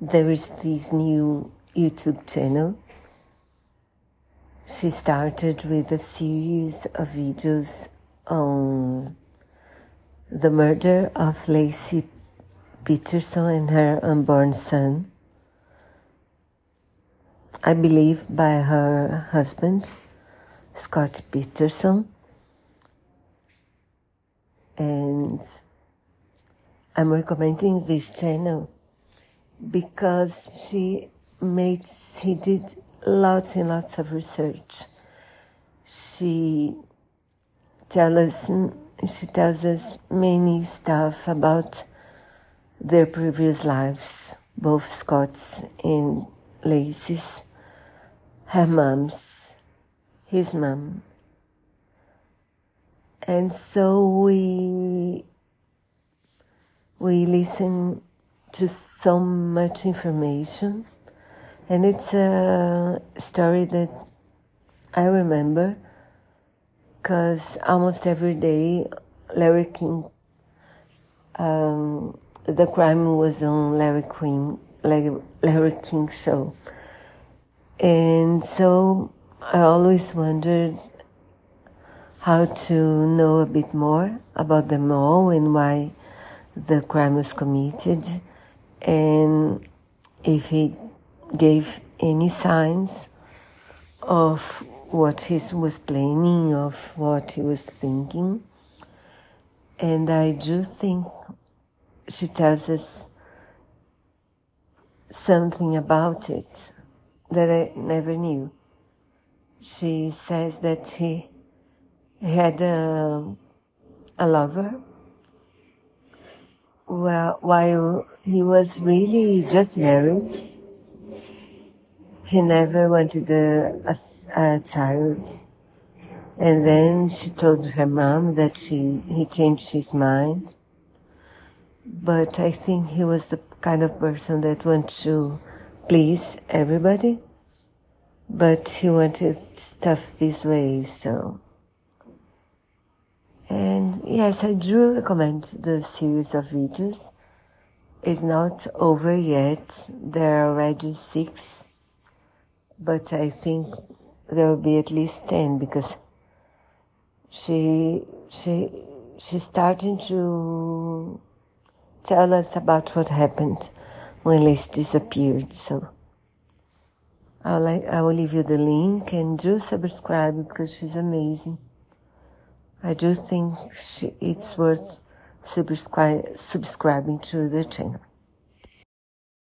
there is this new YouTube channel. She started with a series of videos on the murder of Laci Peterson and her unborn son. I believe by her husband, Scott Peterson. And I'm recommending this channel because she made, she did lots and lots of research. She tell us, she tells us many stuff about their previous lives, both Scott's and Laci's, her mom's, his mom. And so we we listen to so much information. And it's a story that I remember because almost every day Larry King um, the crime was on Larry King Larry, Larry King show. And so I always wondered how to know a bit more about them all and why the crime was committed and if he gave any signs of what he was planning, of what he was thinking. And I do think she tells us something about it that I never knew. She says that he had a, a lover well, while he was really just married. He never wanted a, a, a child. And then she told her mom that she, he changed his mind. But I think he was the kind of person that wants to please everybody. But he wanted stuff this way, so and yes, I do recommend the series of videos. It's not over yet. There are already six, but I think there will be at least ten because she she she's starting to tell us about what happened when Liz disappeared. So I'll like I will leave you the link and do subscribe because she's amazing. I do think she, it's worth subscri- subscribing to the channel.